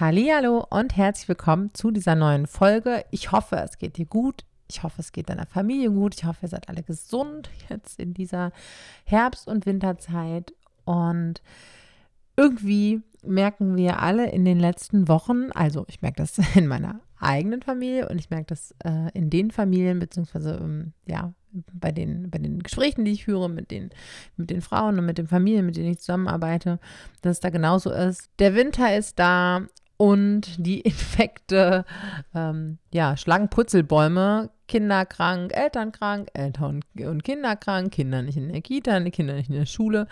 Hallo und herzlich willkommen zu dieser neuen Folge. Ich hoffe, es geht dir gut. Ich hoffe, es geht deiner Familie gut. Ich hoffe, ihr seid alle gesund jetzt in dieser Herbst- und Winterzeit. Und irgendwie merken wir alle in den letzten Wochen, also ich merke das in meiner eigenen Familie und ich merke das äh, in den Familien, beziehungsweise ähm, ja, bei den, bei den Gesprächen, die ich führe mit den, mit den Frauen und mit den Familien, mit denen ich zusammenarbeite, dass es da genauso ist. Der Winter ist da und die Infekte, ähm, ja, schlagen Putzelbäume, Kinder krank, Eltern krank, Eltern und Kinder krank, Kinder nicht in der Kita, Kinder nicht in der Schule.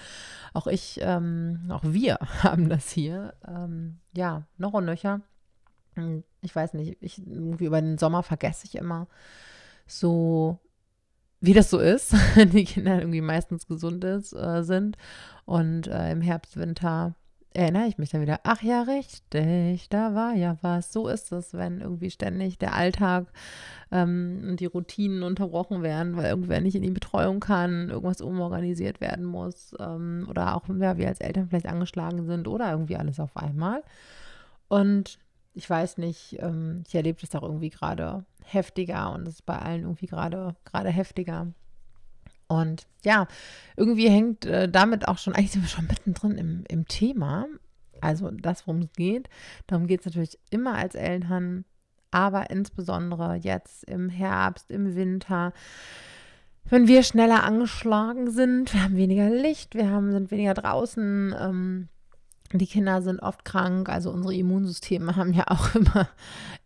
Auch ich, ähm, auch wir haben das hier, ähm, ja, noch und nöcher. Ich weiß nicht, ich, irgendwie über den Sommer vergesse ich immer so, wie das so ist, die Kinder irgendwie meistens gesund ist, äh, sind und äh, im Herbst, Winter erinnere ich mich dann wieder, ach ja, richtig, da war ja was. So ist es, wenn irgendwie ständig der Alltag ähm, und die Routinen unterbrochen werden, weil irgendwer nicht in die Betreuung kann, irgendwas umorganisiert werden muss ähm, oder auch ja, wir als Eltern vielleicht angeschlagen sind oder irgendwie alles auf einmal. Und ich weiß nicht, ähm, ich erlebe das auch irgendwie gerade heftiger und es ist bei allen irgendwie gerade gerade heftiger. Und ja, irgendwie hängt äh, damit auch schon, eigentlich sind wir schon mittendrin im, im Thema. Also das, worum es geht. Darum geht es natürlich immer als Eltern, aber insbesondere jetzt im Herbst, im Winter. Wenn wir schneller angeschlagen sind, wir haben weniger Licht, wir haben, sind weniger draußen, ähm, die Kinder sind oft krank, also unsere Immunsysteme haben ja auch immer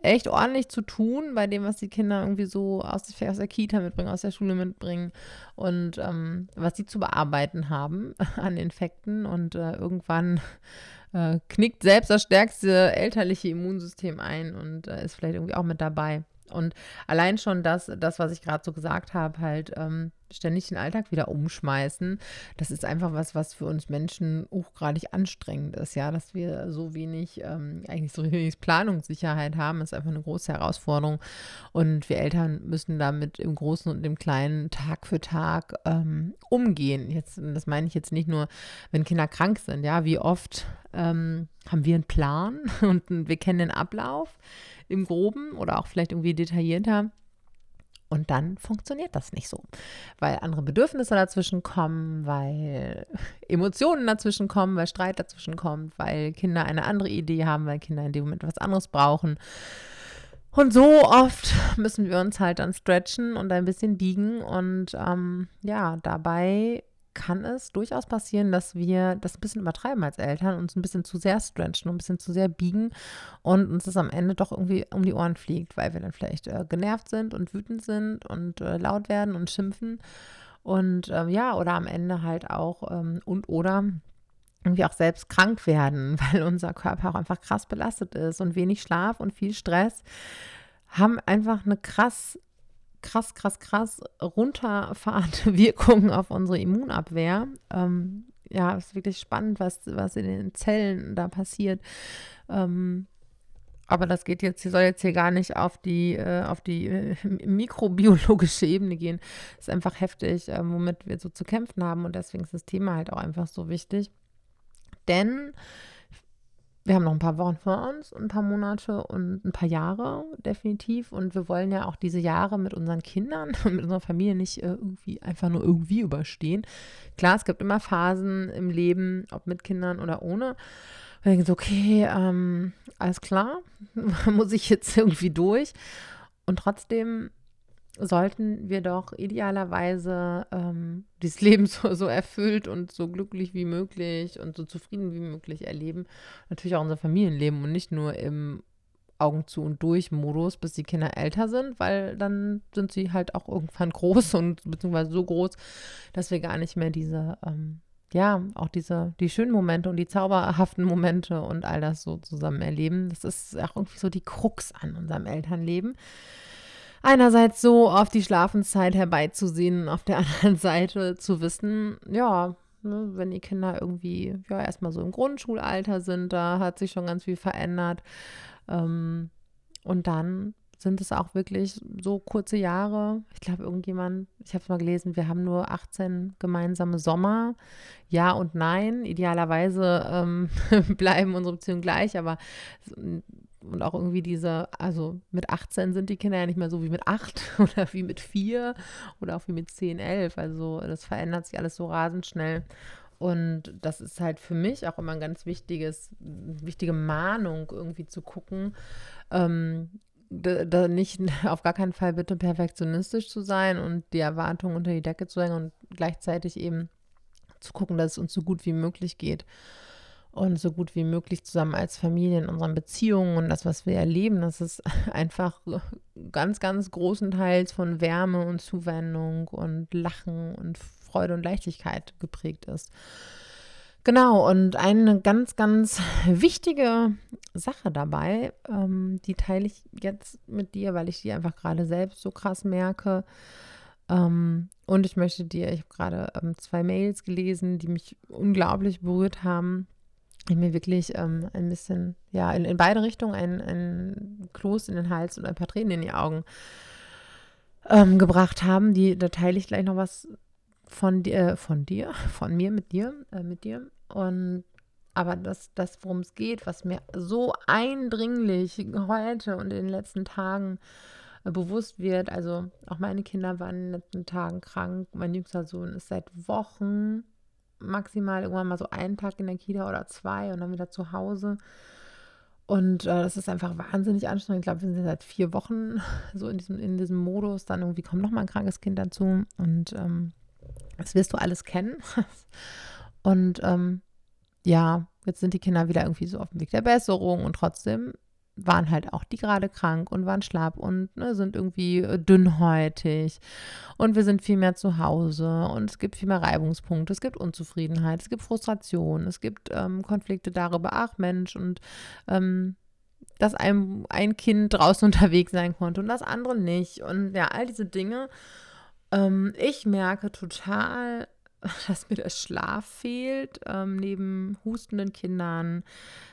echt ordentlich zu tun bei dem, was die Kinder irgendwie so aus, der Kita mitbringen, aus der Schule mitbringen und ähm, was sie zu bearbeiten haben an Infekten. Und äh, irgendwann äh, knickt selbst das stärkste elterliche Immunsystem ein und äh, ist vielleicht irgendwie auch mit dabei. Und allein schon das, das was ich gerade so gesagt habe, halt ähm, ständig den Alltag wieder umschmeißen, das ist einfach was, was für uns Menschen hochgradig anstrengend ist, ja, dass wir so wenig, ähm, eigentlich so wenig Planungssicherheit haben, ist einfach eine große Herausforderung. Und wir Eltern müssen damit im Großen und im Kleinen Tag für Tag ähm, umgehen. Jetzt, das meine ich jetzt nicht nur, wenn Kinder krank sind, ja, wie oft ähm, haben wir einen Plan und wir kennen den Ablauf im Groben oder auch vielleicht irgendwie detaillierter. Und dann funktioniert das nicht so, weil andere Bedürfnisse dazwischen kommen, weil Emotionen dazwischen kommen, weil Streit dazwischen kommt, weil Kinder eine andere Idee haben, weil Kinder in dem Moment was anderes brauchen. Und so oft müssen wir uns halt dann stretchen und ein bisschen biegen und ähm, ja, dabei kann es durchaus passieren, dass wir das ein bisschen übertreiben als Eltern, uns ein bisschen zu sehr stretchen ein bisschen zu sehr biegen und uns das am Ende doch irgendwie um die Ohren fliegt, weil wir dann vielleicht äh, genervt sind und wütend sind und äh, laut werden und schimpfen. Und äh, ja, oder am Ende halt auch ähm, und oder irgendwie auch selbst krank werden, weil unser Körper auch einfach krass belastet ist und wenig Schlaf und viel Stress haben einfach eine krass krass, krass, krass runterfahrende Wirkungen auf unsere Immunabwehr. Ähm, ja, ist wirklich spannend, was, was in den Zellen da passiert. Ähm, aber das geht jetzt, soll jetzt hier gar nicht auf die, äh, auf die äh, mikrobiologische Ebene gehen. Ist einfach heftig, äh, womit wir so zu kämpfen haben. Und deswegen ist das Thema halt auch einfach so wichtig. Denn wir haben noch ein paar Wochen vor uns, ein paar Monate und ein paar Jahre definitiv. Und wir wollen ja auch diese Jahre mit unseren Kindern und mit unserer Familie nicht äh, irgendwie einfach nur irgendwie überstehen. Klar, es gibt immer Phasen im Leben, ob mit Kindern oder ohne. Wir denken so, okay, ähm, alles klar, muss ich jetzt irgendwie durch. Und trotzdem sollten wir doch idealerweise ähm, dieses Leben so, so erfüllt und so glücklich wie möglich und so zufrieden wie möglich erleben. Natürlich auch unser Familienleben und nicht nur im Augen zu und durch Modus, bis die Kinder älter sind, weil dann sind sie halt auch irgendwann groß und beziehungsweise so groß, dass wir gar nicht mehr diese, ähm, ja, auch diese, die schönen Momente und die zauberhaften Momente und all das so zusammen erleben. Das ist auch irgendwie so die Krux an unserem Elternleben einerseits so auf die Schlafenszeit herbeizusehen, auf der anderen Seite zu wissen, ja, ne, wenn die Kinder irgendwie ja erstmal so im Grundschulalter sind, da hat sich schon ganz viel verändert. Ähm, und dann sind es auch wirklich so kurze Jahre. Ich glaube, irgendjemand, ich habe es mal gelesen, wir haben nur 18 gemeinsame Sommer. Ja und nein. Idealerweise ähm, bleiben unsere Beziehungen gleich, aber und auch irgendwie diese, also mit 18 sind die Kinder ja nicht mehr so wie mit 8 oder wie mit 4 oder auch wie mit 10, 11. Also das verändert sich alles so rasend schnell. Und das ist halt für mich auch immer ein ganz wichtiges, wichtige Mahnung, irgendwie zu gucken, ähm, da, da, nicht auf gar keinen Fall bitte perfektionistisch zu sein und die Erwartungen unter die Decke zu hängen und gleichzeitig eben zu gucken, dass es uns so gut wie möglich geht und so gut wie möglich zusammen als Familie in unseren Beziehungen und das, was wir erleben, das ist einfach ganz, ganz großenteils von Wärme und Zuwendung und Lachen und Freude und Leichtigkeit geprägt ist. Genau, und eine ganz, ganz wichtige Sache dabei, ähm, die teile ich jetzt mit dir, weil ich die einfach gerade selbst so krass merke. Ähm, und ich möchte dir, ich habe gerade ähm, zwei Mails gelesen, die mich unglaublich berührt haben, die mir wirklich ähm, ein bisschen, ja, in, in beide Richtungen ein, ein Kloß in den Hals und ein paar Tränen in die Augen ähm, gebracht haben. Die, da teile ich gleich noch was von dir, von dir, von mir mit dir, äh, mit dir. Und aber das, das worum es geht, was mir so eindringlich heute und in den letzten Tagen äh, bewusst wird, also auch meine Kinder waren in den letzten Tagen krank. Mein jüngster Sohn ist seit Wochen maximal irgendwann mal so einen Tag in der Kita oder zwei und dann wieder zu Hause. Und äh, das ist einfach wahnsinnig anstrengend. Ich glaube, wir sind seit vier Wochen so in diesem, in diesem Modus. Dann irgendwie kommt noch mal ein krankes Kind dazu. Und ähm, das wirst du alles kennen. und ähm, ja, jetzt sind die Kinder wieder irgendwie so auf dem Weg der Besserung und trotzdem waren halt auch die gerade krank und waren schlapp und ne, sind irgendwie äh, dünnhäutig und wir sind viel mehr zu Hause und es gibt viel mehr Reibungspunkte, es gibt Unzufriedenheit, es gibt Frustration, es gibt ähm, Konflikte darüber, ach Mensch und ähm, dass ein, ein Kind draußen unterwegs sein konnte und das andere nicht und ja, all diese Dinge. Ähm, ich merke total, dass mir der Schlaf fehlt, ähm, neben hustenden Kindern,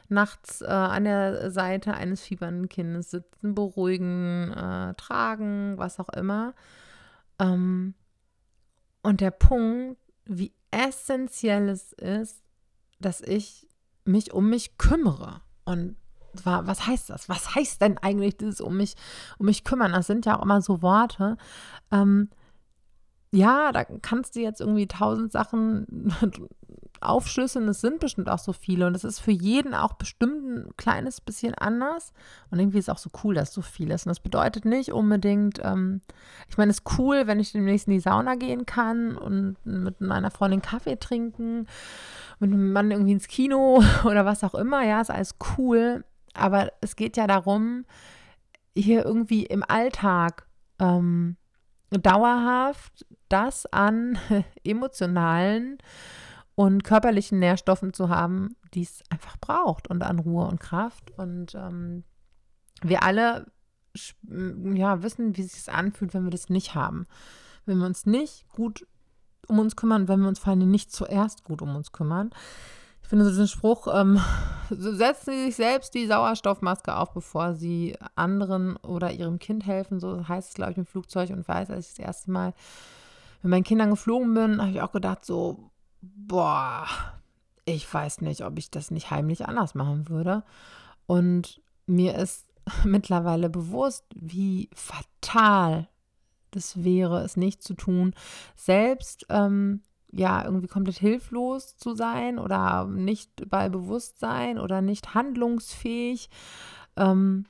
nachts äh, an der Seite eines fiebernden Kindes sitzen, beruhigen, äh, tragen, was auch immer. Ähm, und der Punkt, wie essentiell es ist, dass ich mich um mich kümmere. Und zwar, was heißt das? Was heißt denn eigentlich dieses um mich, um mich kümmern? Das sind ja auch immer so Worte. Ähm, ja, da kannst du jetzt irgendwie tausend Sachen aufschlüsseln. Es sind bestimmt auch so viele und es ist für jeden auch bestimmt ein kleines bisschen anders. Und irgendwie ist es auch so cool, dass so viel ist. Und das bedeutet nicht unbedingt, ähm, ich meine, es ist cool, wenn ich demnächst in die Sauna gehen kann und mit meiner Freundin Kaffee trinken, mit einem Mann irgendwie ins Kino oder was auch immer. Ja, ist alles cool. Aber es geht ja darum, hier irgendwie im Alltag ähm, dauerhaft das an emotionalen und körperlichen Nährstoffen zu haben, die es einfach braucht und an Ruhe und Kraft. Und ähm, wir alle ja, wissen, wie es sich anfühlt, wenn wir das nicht haben. Wenn wir uns nicht gut um uns kümmern, wenn wir uns vor allem nicht zuerst gut um uns kümmern. Finde diesen Spruch, ähm, setzen Sie sich selbst die Sauerstoffmaske auf, bevor Sie anderen oder Ihrem Kind helfen. So heißt es, glaube ich, im Flugzeug und weiß, als ich das erste Mal mit meinen Kindern geflogen bin, habe ich auch gedacht, so, boah, ich weiß nicht, ob ich das nicht heimlich anders machen würde. Und mir ist mittlerweile bewusst, wie fatal das wäre, es nicht zu tun. Selbst ähm, ja, irgendwie komplett hilflos zu sein oder nicht bei Bewusstsein oder nicht handlungsfähig, ähm,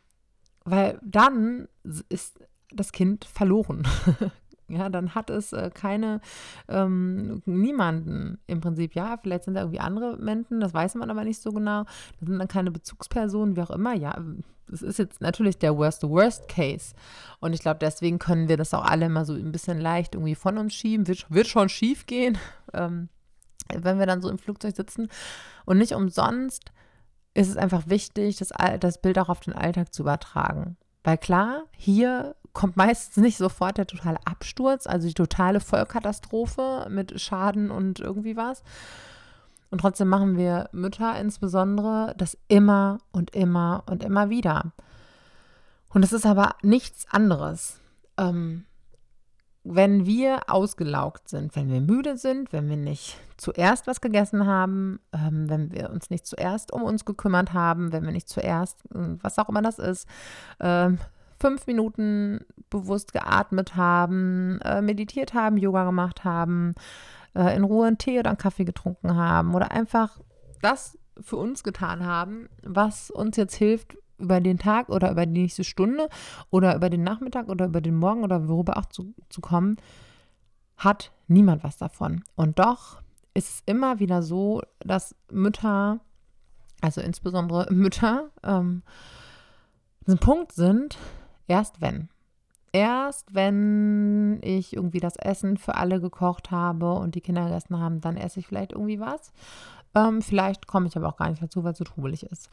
weil dann ist das Kind verloren. Ja, dann hat es äh, keine, ähm, niemanden im Prinzip. Ja, vielleicht sind da irgendwie andere Menschen, das weiß man aber nicht so genau. Das sind dann keine Bezugspersonen, wie auch immer. Ja, das ist jetzt natürlich der worst, worst case. Und ich glaube, deswegen können wir das auch alle immer so ein bisschen leicht irgendwie von uns schieben. Wird, wird schon schief gehen, ähm, wenn wir dann so im Flugzeug sitzen. Und nicht umsonst ist es einfach wichtig, das, das Bild auch auf den Alltag zu übertragen. Weil klar, hier kommt meistens nicht sofort der totale Absturz, also die totale Vollkatastrophe mit Schaden und irgendwie was. Und trotzdem machen wir Mütter insbesondere das immer und immer und immer wieder. Und es ist aber nichts anderes. Ähm, wenn wir ausgelaugt sind, wenn wir müde sind, wenn wir nicht zuerst was gegessen haben, ähm, wenn wir uns nicht zuerst um uns gekümmert haben, wenn wir nicht zuerst, äh, was auch immer das ist, äh, fünf Minuten bewusst geatmet haben, äh, meditiert haben, Yoga gemacht haben, äh, in Ruhe einen Tee oder einen Kaffee getrunken haben oder einfach das für uns getan haben, was uns jetzt hilft, über den Tag oder über die nächste Stunde oder über den Nachmittag oder über den Morgen oder worüber auch zu, zu kommen, hat niemand was davon. Und doch ist es immer wieder so, dass Mütter, also insbesondere Mütter, ähm, ein Punkt sind, erst wenn. Erst wenn ich irgendwie das Essen für alle gekocht habe und die Kinder gegessen haben, dann esse ich vielleicht irgendwie was. Ähm, vielleicht komme ich aber auch gar nicht dazu, weil es so trubelig ist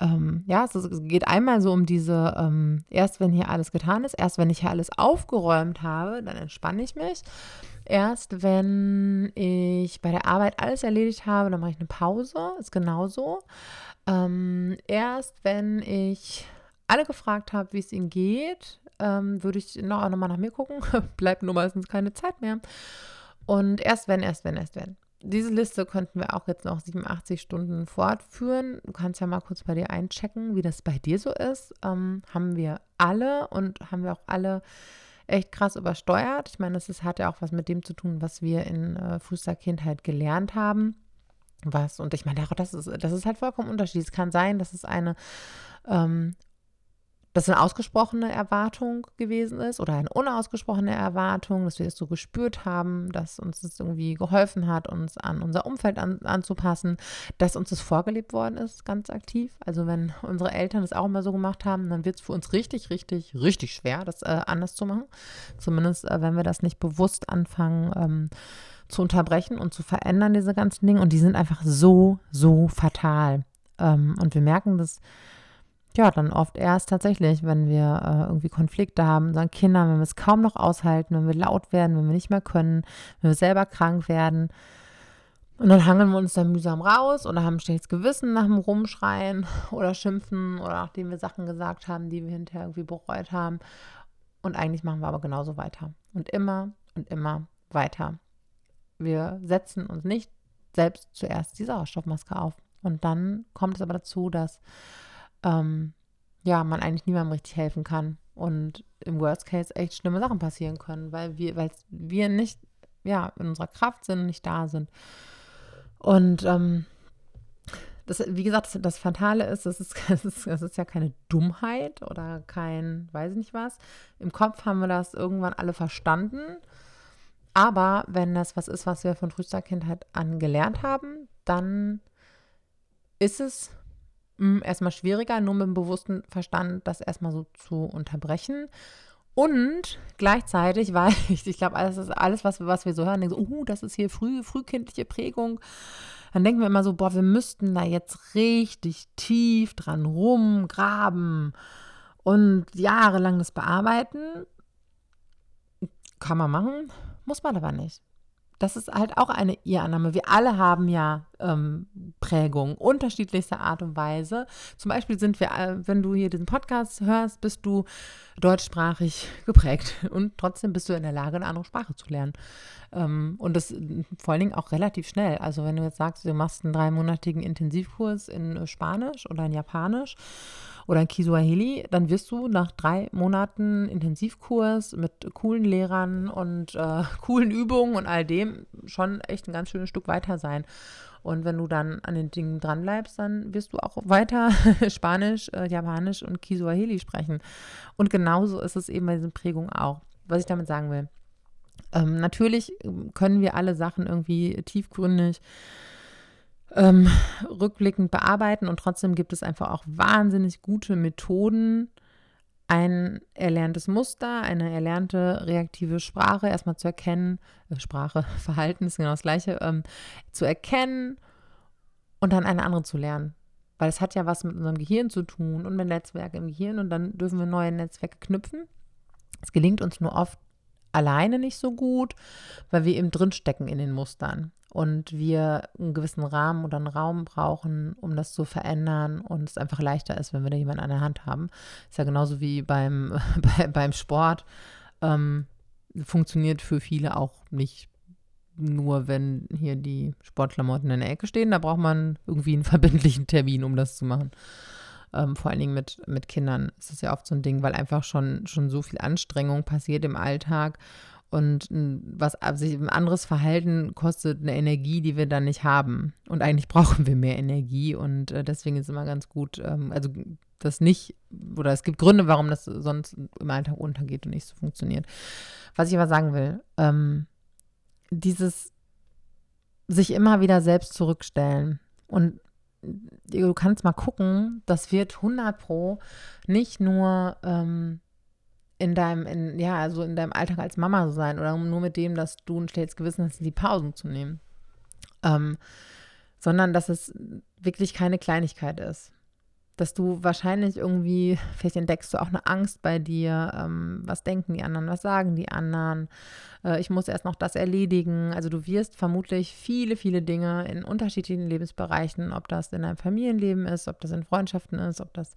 ähm, ja, es, geht einmal so um diese, ähm, erst wenn hier alles getan ist, erst wenn ich hier alles aufgeräumt habe, dann entspanne ich mich. Erst wenn ich bei der Arbeit alles erledigt habe, dann mache ich eine Pause, ist genauso. Ähm, erst wenn ich alle gefragt habe, wie es ihnen geht, ähm, würde ich noch, auch nochmal nach mir gucken. Bleibt nur meistens keine Zeit mehr. Und erst wenn, erst wenn, erst wenn diese Liste könnten wir auch jetzt noch 87 Stunden fortführen. Du kannst ja mal kurz bei dir einchecken, wie das bei dir so ist. Ähm, haben wir alle und haben wir auch alle echt krass übersteuert. Ich meine, das ist, hat ja auch was mit dem zu tun, was wir in äh, frühester Kindheit gelernt haben. Was, und ich meine, das ist, das ist halt vollkommen unterschiedlich. Es kann sein, dass es eine ähm, das eine ausgesprochene Erwartung gewesen ist oder eine unausgesprochene Erwartung, dass wir es so gespürt haben, dass uns das irgendwie geholfen hat, uns an unser Umfeld an, anzupassen, dass uns das vorgelebt worden ist, ganz aktiv. Also wenn unsere Eltern das auch immer so gemacht haben, dann wird es für uns richtig, richtig, richtig schwer, das äh, anders zu machen. Zumindest, äh, wenn wir das nicht bewusst anfangen ähm, zu unterbrechen und zu verändern, diese ganzen Dinge. Und die sind einfach so, so fatal. Ähm, und wir merken das ja, dann oft erst tatsächlich, wenn wir äh, irgendwie Konflikte haben, unseren Kindern, wenn wir es kaum noch aushalten, wenn wir laut werden, wenn wir nicht mehr können, wenn wir selber krank werden. Und dann hangeln wir uns dann mühsam raus oder haben ein schlechtes Gewissen nach dem Rumschreien oder Schimpfen oder nachdem wir Sachen gesagt haben, die wir hinterher irgendwie bereut haben. Und eigentlich machen wir aber genauso weiter. Und immer und immer weiter. Wir setzen uns nicht selbst zuerst die Sauerstoffmaske auf. Und dann kommt es aber dazu, dass ähm, ja, man eigentlich niemandem richtig helfen kann und im Worst Case echt schlimme Sachen passieren können, weil wir, weil wir nicht, ja, in unserer Kraft sind und nicht da sind. Und ähm, das, wie gesagt, das, das Fatale ist, das ist, das ist, das ist ja keine Dummheit oder kein, weiß ich nicht was. Im Kopf haben wir das irgendwann alle verstanden. Aber wenn das was ist, was wir von frühester Kindheit an gelernt haben, dann ist es mh, hm, erstmal schwieriger, nur mit dem bewussten Verstand das erstmal so zu unterbrechen. Und gleichzeitig, weil ich, ich glaube, alles alles, was, was wir so hören, denken so, uh, das ist hier früh, frühkindliche Prägung. Dann denken wir immer so, boah, wir müssten da jetzt richtig tief dran rumgraben und jahrelang das bearbeiten. Kann man machen, muss man aber nicht das ist halt auch eine Ihr-Annahme. Wir alle haben ja ähm, Prägungen unterschiedlichster Art und Weise. Zum Beispiel sind wir, äh, wenn du hier diesen Podcast hörst, bist du deutschsprachig geprägt und trotzdem bist du in der Lage, eine andere Sprache zu lernen. Ähm, und das vor allen Dingen auch relativ schnell. Also wenn du jetzt sagst, du machst einen dreimonatigen Intensivkurs in Spanisch oder in Japanisch oder in Kiswahili, dann wirst du nach drei Monaten Intensivkurs mit coolen Lehrern und äh, coolen Übungen und all dem schon echt ein ganz schönes Stück weiter sein. Und wenn du dann an den Dingen dranbleibst, dann wirst du auch weiter Spanisch, äh, Japanisch und Kiswahili sprechen. Und genauso ist es eben bei diesen Prägungen auch. Was ich damit sagen will. Ähm, natürlich ähm, können wir alle Sachen irgendwie tiefgründig ähm, rückblickend bearbeiten und trotzdem gibt es einfach auch wahnsinnig gute Methoden, ein erlerntes Muster, eine erlernte reaktive Sprache erstmal zu erkennen, äh, Sprache, Verhalten ist genau das gleiche, ähm, zu erkennen und dann eine andere zu lernen. Weil es hat ja was mit unserem Gehirn zu tun und mit Netzwerken im Gehirn und dann dürfen wir neue Netzwerke knüpfen. Es gelingt uns nur oft alleine nicht so gut, weil wir eben drinstecken in den Mustern. und wir einen gewissen Rahmen oder einen Raum brauchen, um das zu verändern und es einfach leichter ist, wenn wir da jemanden an der Hand haben. Ist ja genauso wie beim, bei, beim Sport. Ähm, funktioniert für viele auch nicht nur, wenn hier die Sportklamotten in der Ecke stehen. Da braucht man irgendwie einen verbindlichen Termin, um das zu machen. Ähm, vor allen Dingen mit, mit Kindern ist das ja oft so ein Ding, weil einfach schon, schon so viel Anstrengung passiert im Alltag und was also ein anderes Verhalten kostet eine Energie, die wir dann nicht haben. Und eigentlich brauchen wir mehr Energie. Und äh, deswegen ist es immer ganz gut, ähm, also das nicht, oder es gibt Gründe, warum das sonst im Alltag untergeht und nicht so funktioniert. Was ich aber sagen will, ähm, dieses sich immer wieder selbst zurückstellen und du kannst mal gucken, das wird 100 pro nicht nur ähm, in deinem, in, ja, also in deinem Alltag als Mama sein oder nur mit dem, dass du ein schlechtes Gewissen hast, die Pausen zu nehmen. Ähm, sondern dass es wirklich keine Kleinigkeit ist. Dass du wahrscheinlich irgendwie, vielleicht entdeckst du auch eine Angst bei dir, ähm, was denken die anderen, was sagen die anderen, äh, ich muss erst noch das erledigen. Also du wirst vermutlich viele, viele Dinge in unterschiedlichen Lebensbereichen, ob das in deinem Familienleben ist, ob das in Freundschaften ist, ob das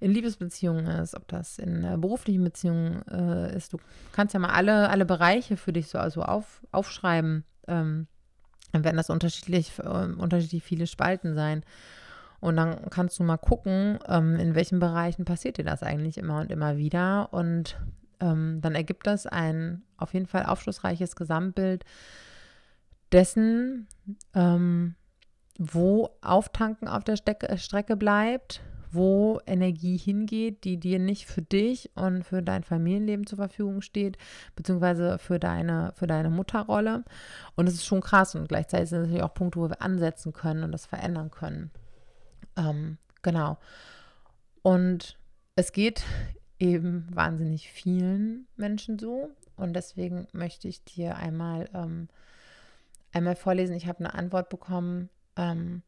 in Liebesbeziehungen ist, ob das in äh, beruflichen Beziehungen äh, ist. Du kannst ja mal alle, alle Bereiche für dich so also auf, aufschreiben. Ähm, dann werden das unterschiedlich, äh, unterschiedlich viele Spalten sein. Und dann kannst du mal gucken, ähm, in welchen Bereichen passiert dir das eigentlich immer und immer wieder. Und ähm, dann ergibt das ein auf jeden Fall aufschlussreiches Gesamtbild dessen, ähm, wo Auftanken auf der Stecke, Strecke bleibt, wo Energie hingeht, die dir nicht für dich und für dein Familienleben zur Verfügung steht, beziehungsweise für deine, für deine Mutterrolle. Und es ist schon krass und gleichzeitig sind es natürlich auch Punkte, wo wir ansetzen können und das verändern können. Ähm, genau. Und es geht eben wahnsinnig vielen Menschen so. Und deswegen möchte ich dir einmal, ähm, einmal vorlesen. Ich habe eine Antwort bekommen ähm,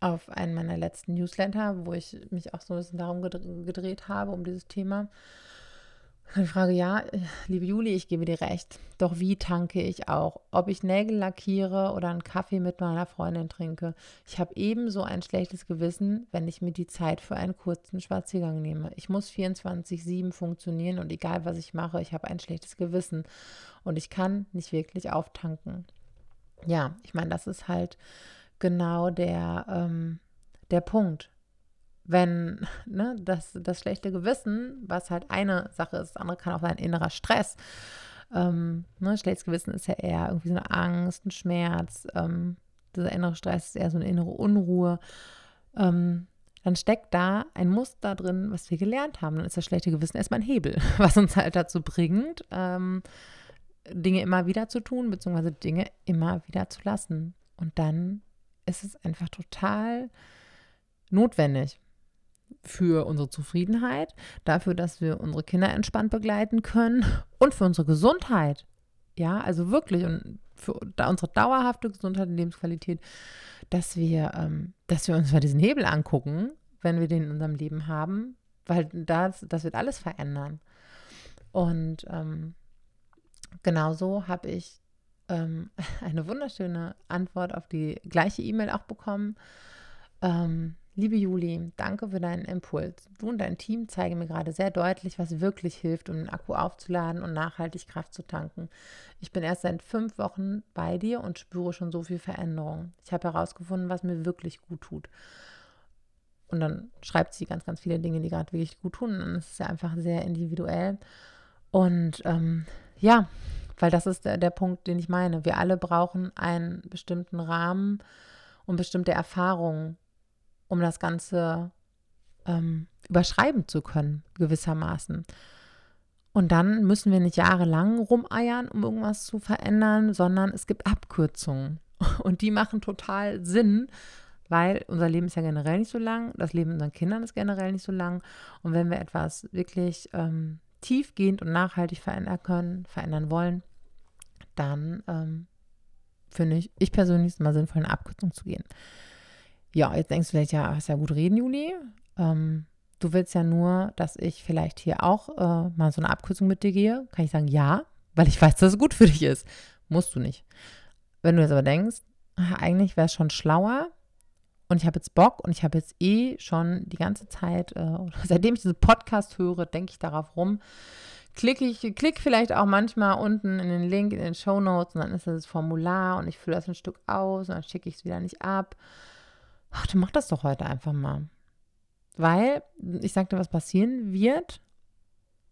auf einen meiner letzten Newsletter, wo ich mich auch so ein bisschen darum gedreht habe, um dieses Thema. Die Frage, ja, liebe Juli, ich gebe dir recht. Doch wie tanke ich auch? Ob ich Nägel lackiere oder einen Kaffee mit meiner Freundin trinke. Ich habe ebenso ein schlechtes Gewissen, wenn ich mir die Zeit für einen kurzen Spaziergang nehme. Ich muss 24-7 funktionieren und egal was ich mache, ich habe ein schlechtes Gewissen und ich kann nicht wirklich auftanken. Ja, ich meine, das ist halt genau der, ähm, der Punkt. Wenn ne, das, das schlechte Gewissen, was halt eine Sache ist, das andere kann auch sein innerer Stress. Ähm, ne, schlechtes Gewissen ist ja eher irgendwie so eine Angst, ein Schmerz. Ähm, dieser innere Stress ist eher so eine innere Unruhe. Ähm, dann steckt da ein Muster drin, was wir gelernt haben. Dann ist das schlechte Gewissen erstmal ein Hebel, was uns halt dazu bringt, ähm, Dinge immer wieder zu tun, beziehungsweise Dinge immer wieder zu lassen. Und dann ist es einfach total notwendig für unsere Zufriedenheit, dafür, dass wir unsere Kinder entspannt begleiten können und für unsere Gesundheit. Ja, also wirklich und für unsere dauerhafte Gesundheit und Lebensqualität, dass wir, ähm, dass wir uns mal diesen Hebel angucken, wenn wir den in unserem Leben haben, weil das, das wird alles verändern. Und ähm, genauso habe ich ähm, eine wunderschöne Antwort auf die gleiche E-Mail auch bekommen. Ähm, Liebe Juli, danke für deinen Impuls. Du und dein Team zeigen mir gerade sehr deutlich, was wirklich hilft, um den Akku aufzuladen und nachhaltig Kraft zu tanken. Ich bin erst seit fünf Wochen bei dir und spüre schon so viel Veränderung. Ich habe herausgefunden, was mir wirklich gut tut. Und dann schreibt sie ganz, ganz viele Dinge, die gerade wirklich gut tun. Und es ist ja einfach sehr individuell. Und ähm, ja, weil das ist der, der Punkt, den ich meine. Wir alle brauchen einen bestimmten Rahmen und bestimmte Erfahrungen, um das Ganze ähm, überschreiben zu können, gewissermaßen. Und dann müssen wir nicht jahrelang rumeiern, um irgendwas zu verändern, sondern es gibt Abkürzungen. Und die machen total Sinn, weil unser Leben ist ja generell nicht so lang, das Leben unseren Kindern ist generell nicht so lang. Und wenn wir etwas wirklich ähm, tiefgehend und nachhaltig verändern können, verändern wollen, dann ähm, finde ich, ich persönlich ist mal sinnvoll, eine Abkürzung zu gehen. Ja, jetzt denkst du vielleicht, ja, hast ja gut reden, Juli. Ähm, du willst ja nur, dass ich vielleicht hier auch äh, mal so eine Abkürzung mit dir gehe. Kann ich sagen, ja, weil ich weiß, dass es gut für dich ist. Musst du nicht. Wenn du jetzt aber denkst, eigentlich wäre es schon schlauer und ich habe jetzt Bock und ich habe jetzt eh schon die ganze Zeit, äh, seitdem ich diesen Podcast höre, denke ich darauf rum. Klicke ich, klick vielleicht auch manchmal unten in den Link in den Show Notes und dann ist das Formular und ich fülle das ein Stück aus und dann schicke ich es wieder nicht ab. Ach, dann mach das doch heute einfach mal. Weil, ich sagte, was passieren wird,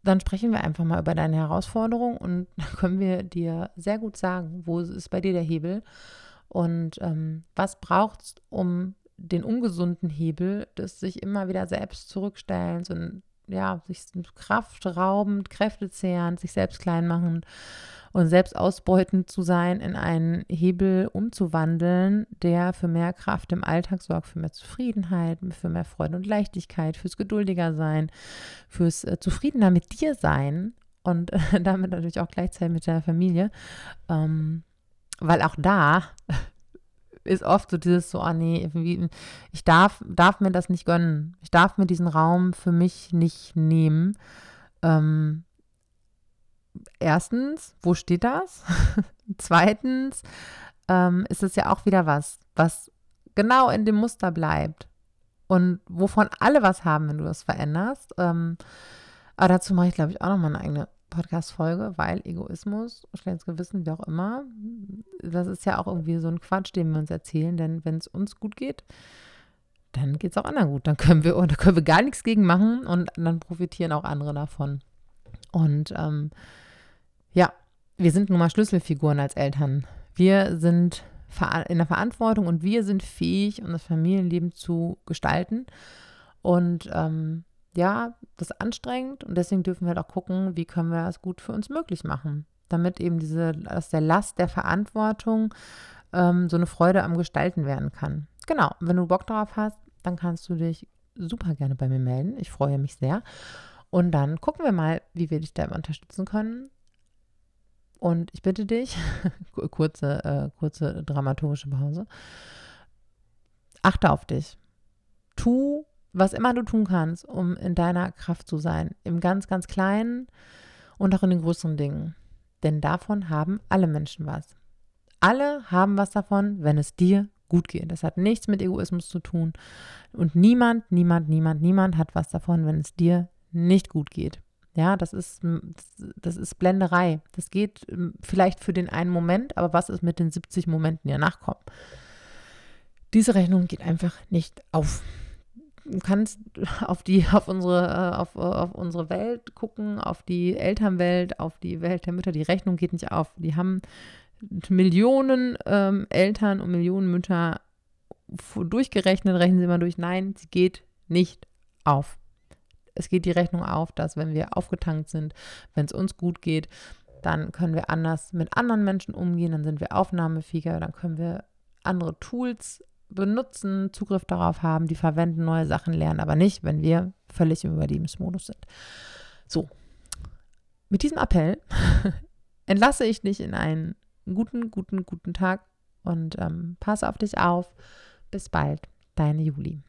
dann sprechen wir einfach mal über deine Herausforderung und dann können wir dir sehr gut sagen, wo ist bei dir der Hebel und ähm, was braucht es, um den ungesunden Hebel des sich immer wieder selbst zurückstellen, so ein, ja, sich Kraft raubend, Kräfte zehren, sich selbst klein machen und selbst ausbeutend zu sein, in einen Hebel umzuwandeln, der für mehr Kraft im Alltag sorgt, für mehr Zufriedenheit, für mehr Freude und Leichtigkeit, fürs geduldiger sein, fürs äh, zufriedener mit dir sein und äh, damit natürlich auch gleichzeitig mit der Familie. Ähm, weil auch da ist oft so dieses so, ah nee, ich darf, darf mir das nicht gönnen. Ich darf mir diesen Raum für mich nicht nehmen. Ähm, erstens, wo steht das? Zweitens ähm, ist es ja auch wieder was, was genau in dem Muster bleibt und wovon alle was haben, wenn du das veränderst. Ähm, aber dazu mache ich, glaube ich, auch noch mal eine eigene Podcast-Folge, weil Egoismus, schlechtes Gewissen, wie auch immer, das ist ja auch irgendwie so ein Quatsch, den wir uns erzählen, denn wenn es uns gut geht, dann geht es auch anderen gut. Dann können wir, da können wir gar nichts gegen machen und dann profitieren auch andere davon. Und ähm, ja, wir sind nun mal Schlüsselfiguren als Eltern. Wir sind in der Verantwortung und wir sind fähig, um das Familienleben zu gestalten. Und ähm, ja, das ist anstrengend und deswegen dürfen wir halt auch gucken, wie können wir das gut für uns möglich machen, damit eben diese, aus der Last der Verantwortung ähm, so eine Freude am Gestalten werden kann. Genau, wenn du Bock darauf hast, dann kannst du dich super gerne bei mir melden. Ich freue mich sehr. Und dann gucken wir mal, wie wir dich da unterstützen können. Und ich bitte dich, kurze, äh, kurze dramaturgische Pause, achte auf dich. Tu was immer du tun kannst, um in deiner Kraft zu sein, im ganz, ganz kleinen und auch in den größeren Dingen. Denn davon haben alle Menschen was. Alle haben was davon, wenn es dir gut geht. Das hat nichts mit Egoismus zu tun. Und niemand, niemand, niemand, niemand hat was davon, wenn es dir nicht gut geht. Ja, das ist, das ist Blenderei. Das geht vielleicht für den einen Moment, aber was ist mit den 70 Momenten, die danach kommen? Diese Rechnung geht einfach nicht auf kannst auf die, auf unsere, äh, auf, auf unsere Welt gucken, auf die Elternwelt, auf die Welt der Mütter. Die Rechnung geht nicht auf. Die haben Millionen ähm, Eltern und Millionen Mütter durchgerechnet, rechnen sie mal durch. Nein, sie geht nicht auf. Es geht die Rechnung auf, dass wenn wir aufgetankt sind, wenn es uns gut geht, dann können wir anders mit anderen Menschen umgehen, dann sind wir aufnahmefähiger, dann können wir andere Tools benutzen, Zugriff darauf haben, die verwenden, neue Sachen lernen, aber nicht, wenn wir völlig im Überlebensmodus sind. So, mit diesem Appell entlasse ich dich in einen guten, guten, guten Tag und ähm, passe auf dich auf. Bis bald, deine Juli.